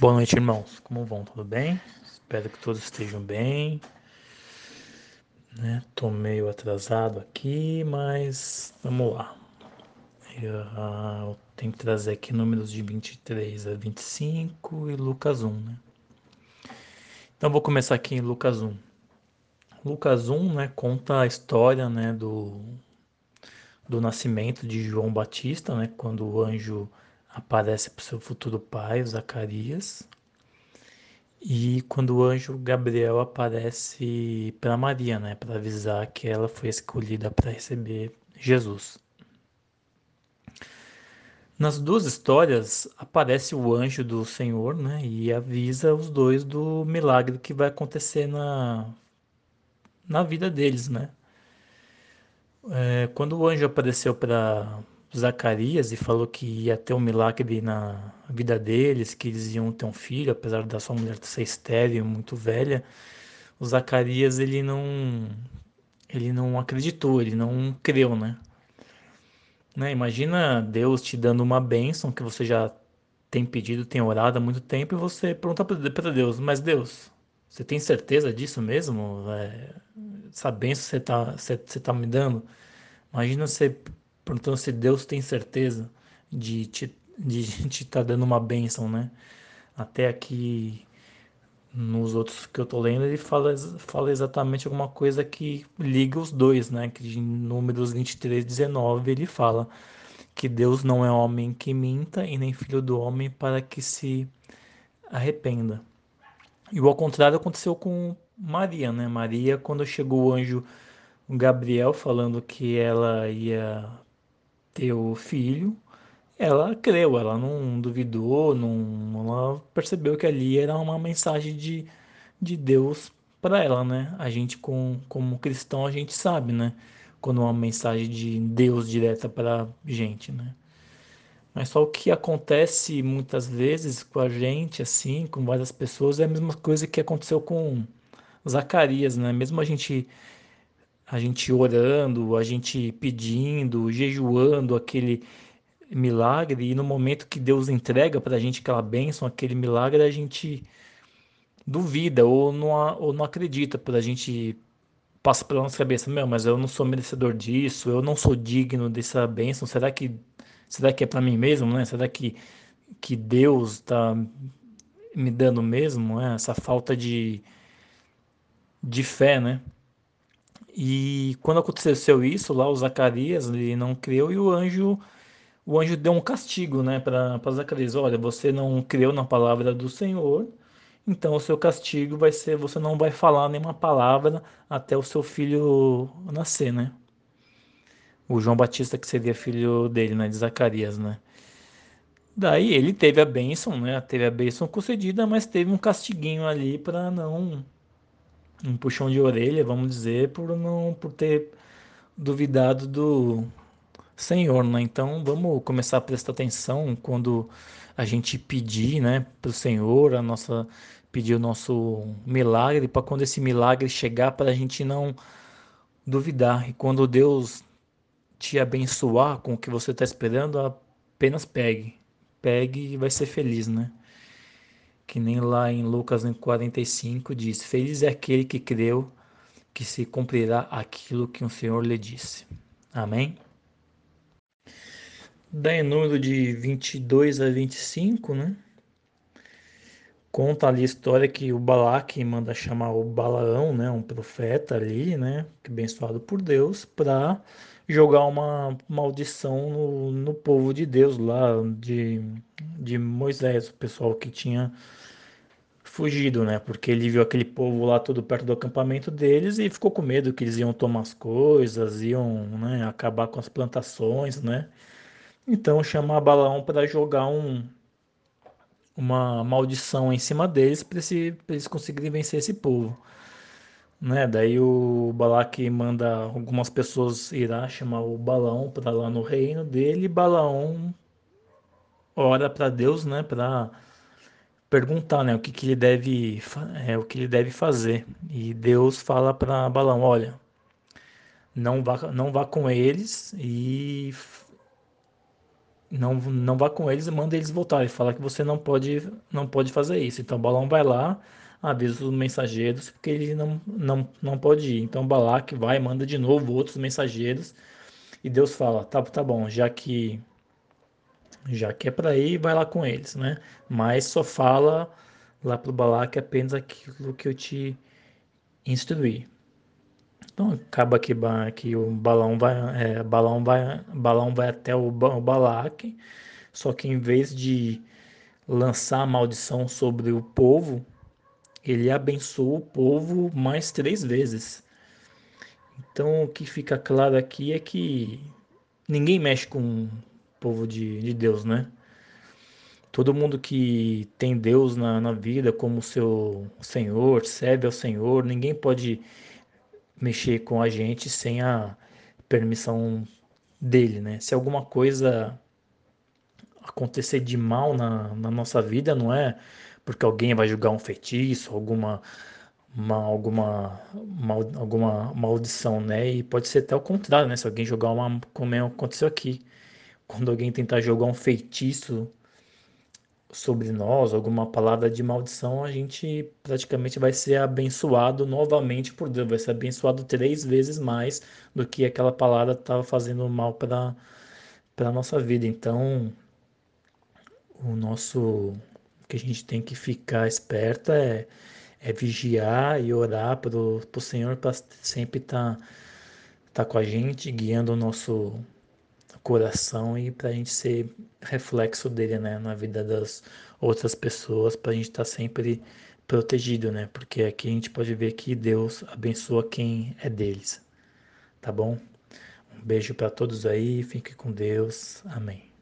Boa noite, irmãos. Como vão? Tudo bem? Espero que todos estejam bem. Né? Tô meio atrasado aqui, mas vamos lá. Eu, eu tenho que trazer aqui números de 23 a 25 e Lucas 1, né? Então vou começar aqui em Lucas 1. Lucas 1, né, conta a história, né, do do nascimento de João Batista, né, quando o anjo aparece para o seu futuro pai, Zacarias, e quando o anjo Gabriel aparece para Maria, né, para avisar que ela foi escolhida para receber Jesus. Nas duas histórias aparece o anjo do Senhor, né, e avisa os dois do milagre que vai acontecer na na vida deles, né? É, quando o anjo apareceu para Zacarias e falou que ia ter um milagre na vida deles, que eles iam ter um filho, apesar da sua mulher ser estéril, muito velha, o Zacarias ele não ele não acreditou, ele não creu, né? né? Imagina Deus te dando uma bênção que você já tem pedido, tem orado há muito tempo e você pergunta para Deus, mas Deus, você tem certeza disso mesmo? É, essa bênção você está você, você tá me dando? Imagina você perguntando se Deus tem certeza de te de te tá dando uma bênção, né? Até aqui nos outros que eu tô lendo, ele fala, fala exatamente alguma coisa que liga os dois, né? Que em Números 23, 19 ele fala que Deus não é homem que minta e nem filho do homem para que se arrependa. E o ao contrário aconteceu com Maria, né? Maria, quando chegou o anjo Gabriel falando que ela ia ter o filho, ela creu, ela não duvidou, não, ela percebeu que ali era uma mensagem de, de Deus para ela, né? A gente, com, como cristão, a gente sabe, né? Quando uma mensagem de Deus direta para gente, né? Mas só o que acontece muitas vezes com a gente, assim, com várias pessoas, é a mesma coisa que aconteceu com Zacarias, né? Mesmo a gente a gente orando, a gente pedindo, jejuando aquele milagre e no momento que Deus entrega para a gente aquela bênção, aquele milagre, a gente duvida ou não, ou não acredita, para a gente passa pela nossa cabeça, meu, mas eu não sou merecedor disso, eu não sou digno dessa bênção, será que será que é para mim mesmo, né? Será que que Deus está me dando mesmo, né? Essa falta de de fé, né? E quando aconteceu isso, lá o Zacarias ele não creu e o anjo o anjo deu um castigo, né, para Zacarias. Olha, você não creu na palavra do Senhor, então o seu castigo vai ser você não vai falar nenhuma palavra até o seu filho nascer, né? O João Batista que seria filho dele, né, de Zacarias, né? Daí ele teve a bênção, né? Teve a bênção concedida, mas teve um castiguinho ali para não um puxão de orelha, vamos dizer, por não por ter duvidado do Senhor, né? Então vamos começar a prestar atenção quando a gente pedir, né, para o Senhor, a nossa pedir o nosso milagre, para quando esse milagre chegar, para a gente não duvidar. E quando Deus te abençoar com o que você está esperando, apenas pegue, pegue e vai ser feliz, né? Que nem lá em Lucas 45 diz: Feliz é aquele que creu que se cumprirá aquilo que o Senhor lhe disse. Amém? Daí, número de 22 a 25, né? Conta ali a história que o Balaque manda chamar o Balaão, né, um profeta ali, né, abençoado por Deus, para jogar uma maldição no, no povo de Deus lá, de, de Moisés, o pessoal que tinha fugido, né? Porque ele viu aquele povo lá todo perto do acampamento deles e ficou com medo que eles iam tomar as coisas, iam né, acabar com as plantações, né? Então chama Balaão para jogar um, uma maldição em cima deles para eles conseguirem vencer esse povo. Né? Daí o Balaque manda algumas pessoas irá chamar o Balaão para lá no reino dele, e Balaão ora para Deus, né, para perguntar, né, o que, que ele deve, é, o que ele deve fazer. E Deus fala para Balaão, olha, não vá, não vá com eles e não, não vá com eles e manda eles voltarem. Fala que você não pode, não pode fazer isso. Então Balaão vai lá, avisa os mensageiros porque ele não, não, não pode ir. Então Balaque vai, manda de novo outros mensageiros e Deus fala: tá, tá bom, já que já que é para ir, vai lá com eles, né? Mas só fala lá pro Balaque apenas aquilo que eu te instruí. Então acaba que, que o balão vai, é, balão vai, balão vai até o, o Balaque, só que em vez de lançar a maldição sobre o povo, ele abençoa o povo mais três vezes. Então o que fica claro aqui é que ninguém mexe com o povo de, de Deus, né? Todo mundo que tem Deus na, na vida como seu Senhor, serve ao Senhor, ninguém pode mexer com a gente sem a permissão dele, né? Se alguma coisa acontecer de mal na, na nossa vida, não é porque alguém vai julgar um feitiço, alguma uma, alguma mal, alguma maldição, né? E pode ser até o contrário, né? Se alguém jogar uma como aconteceu aqui, quando alguém tentar jogar um feitiço sobre nós, alguma palavra de maldição, a gente praticamente vai ser abençoado novamente por Deus, vai ser abençoado três vezes mais do que aquela palavra estava fazendo mal para para nossa vida. Então, o nosso que a gente tem que ficar esperta é, é vigiar e orar para o Senhor para sempre estar tá, tá com a gente, guiando o nosso coração e para a gente ser reflexo dele, né, na vida das outras pessoas, para a gente estar tá sempre protegido, né? Porque aqui a gente pode ver que Deus abençoa quem é deles, tá bom? Um beijo para todos aí, fique com Deus, amém.